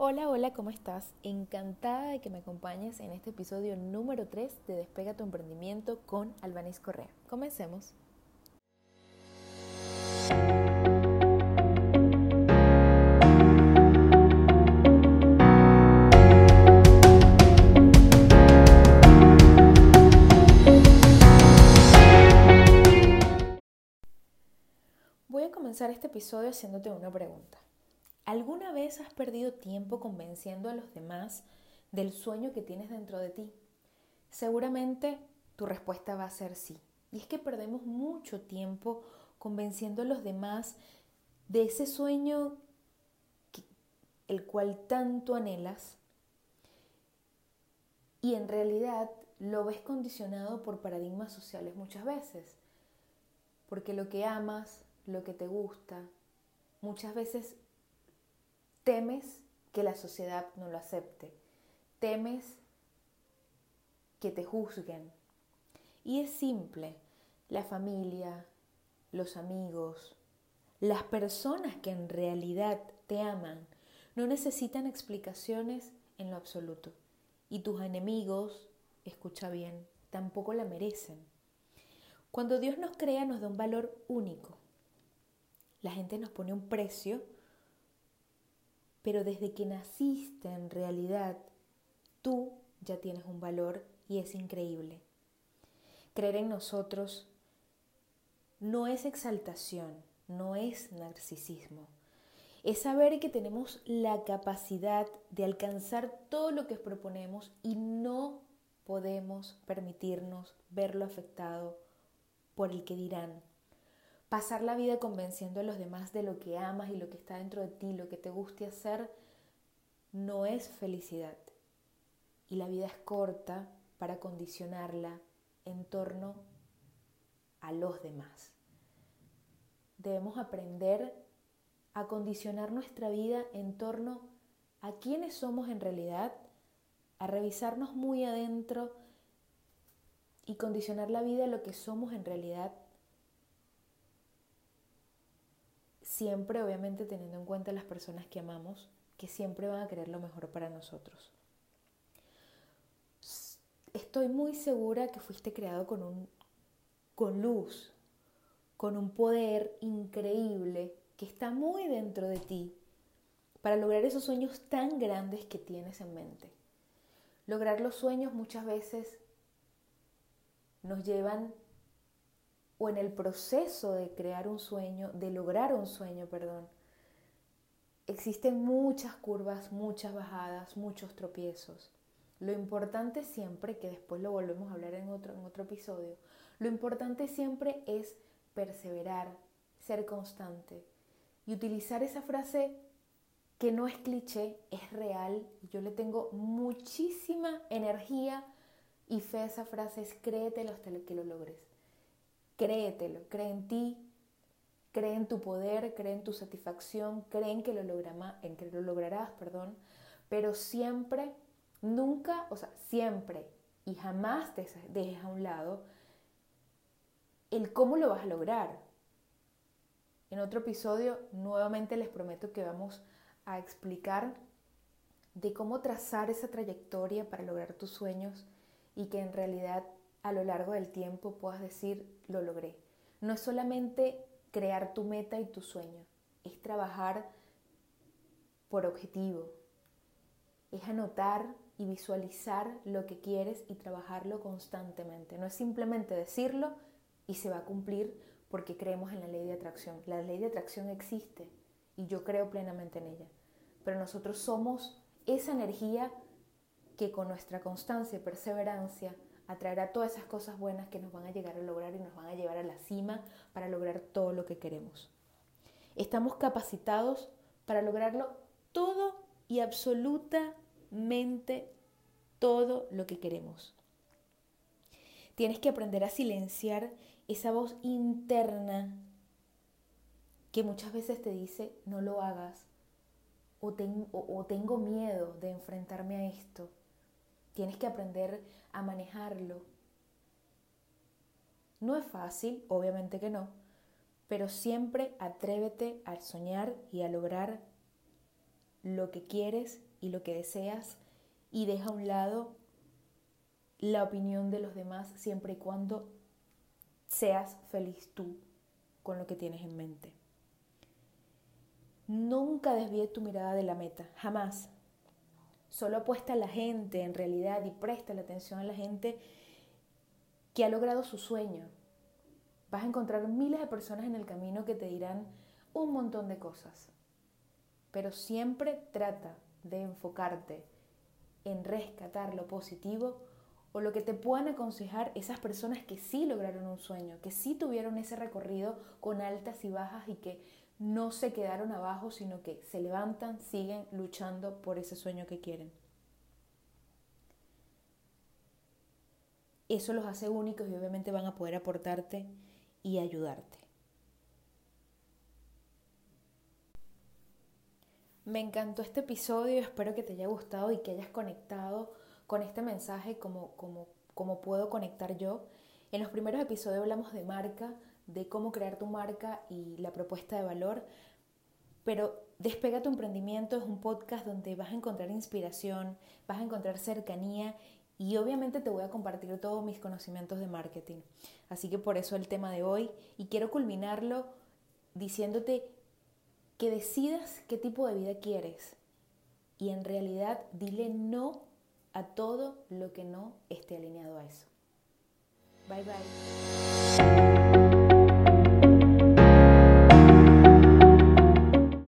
Hola, hola, ¿cómo estás? Encantada de que me acompañes en este episodio número 3 de Despega tu emprendimiento con Albanís Correa. Comencemos. Voy a comenzar este episodio haciéndote una pregunta. ¿Alguna vez has perdido tiempo convenciendo a los demás del sueño que tienes dentro de ti? Seguramente tu respuesta va a ser sí. Y es que perdemos mucho tiempo convenciendo a los demás de ese sueño el cual tanto anhelas y en realidad lo ves condicionado por paradigmas sociales muchas veces. Porque lo que amas, lo que te gusta, muchas veces Temes que la sociedad no lo acepte. Temes que te juzguen. Y es simple. La familia, los amigos, las personas que en realidad te aman, no necesitan explicaciones en lo absoluto. Y tus enemigos, escucha bien, tampoco la merecen. Cuando Dios nos crea nos da un valor único. La gente nos pone un precio pero desde que naciste en realidad, tú ya tienes un valor y es increíble. Creer en nosotros no es exaltación, no es narcisismo. Es saber que tenemos la capacidad de alcanzar todo lo que proponemos y no podemos permitirnos verlo afectado por el que dirán, pasar la vida convenciendo a los demás de lo que amas y lo que está dentro de ti, lo que te guste hacer, no es felicidad. Y la vida es corta para condicionarla en torno a los demás. Debemos aprender a condicionar nuestra vida en torno a quiénes somos en realidad, a revisarnos muy adentro y condicionar la vida a lo que somos en realidad siempre obviamente teniendo en cuenta las personas que amamos, que siempre van a querer lo mejor para nosotros. Estoy muy segura que fuiste creado con, un, con luz, con un poder increíble que está muy dentro de ti para lograr esos sueños tan grandes que tienes en mente. Lograr los sueños muchas veces nos llevan o en el proceso de crear un sueño, de lograr un sueño, perdón, existen muchas curvas, muchas bajadas, muchos tropiezos. Lo importante siempre, que después lo volvemos a hablar en otro, en otro episodio, lo importante siempre es perseverar, ser constante y utilizar esa frase que no es cliché, es real. Yo le tengo muchísima energía y fe a esa frase, es créetelo hasta que lo logres. Créetelo, cree en ti, cree en tu poder, cree en tu satisfacción, cree en que lo, en que lo lograrás, perdón, pero siempre, nunca, o sea, siempre y jamás dejes a un lado el cómo lo vas a lograr. En otro episodio nuevamente les prometo que vamos a explicar de cómo trazar esa trayectoria para lograr tus sueños y que en realidad a lo largo del tiempo puedas decir, lo logré. No es solamente crear tu meta y tu sueño, es trabajar por objetivo, es anotar y visualizar lo que quieres y trabajarlo constantemente. No es simplemente decirlo y se va a cumplir porque creemos en la ley de atracción. La ley de atracción existe y yo creo plenamente en ella. Pero nosotros somos esa energía que con nuestra constancia y perseverancia atraerá todas esas cosas buenas que nos van a llegar a lograr y nos van a llevar a la cima para lograr todo lo que queremos. Estamos capacitados para lograrlo todo y absolutamente todo lo que queremos. Tienes que aprender a silenciar esa voz interna que muchas veces te dice no lo hagas o, o tengo miedo de enfrentarme a esto Tienes que aprender a manejarlo. No es fácil, obviamente que no, pero siempre atrévete a soñar y a lograr lo que quieres y lo que deseas y deja a un lado la opinión de los demás siempre y cuando seas feliz tú con lo que tienes en mente. Nunca desvíe tu mirada de la meta, jamás. Solo apuesta a la gente en realidad y presta la atención a la gente que ha logrado su sueño. Vas a encontrar miles de personas en el camino que te dirán un montón de cosas, pero siempre trata de enfocarte en rescatar lo positivo o lo que te puedan aconsejar esas personas que sí lograron un sueño, que sí tuvieron ese recorrido con altas y bajas y que no se quedaron abajo, sino que se levantan, siguen luchando por ese sueño que quieren. Eso los hace únicos y obviamente van a poder aportarte y ayudarte. Me encantó este episodio, espero que te haya gustado y que hayas conectado con este mensaje como, como, como puedo conectar yo. En los primeros episodios hablamos de marca, de cómo crear tu marca y la propuesta de valor. Pero Despega tu emprendimiento es un podcast donde vas a encontrar inspiración, vas a encontrar cercanía y obviamente te voy a compartir todos mis conocimientos de marketing. Así que por eso el tema de hoy y quiero culminarlo diciéndote que decidas qué tipo de vida quieres y en realidad dile no a todo lo que no esté alineado a eso. Bye bye.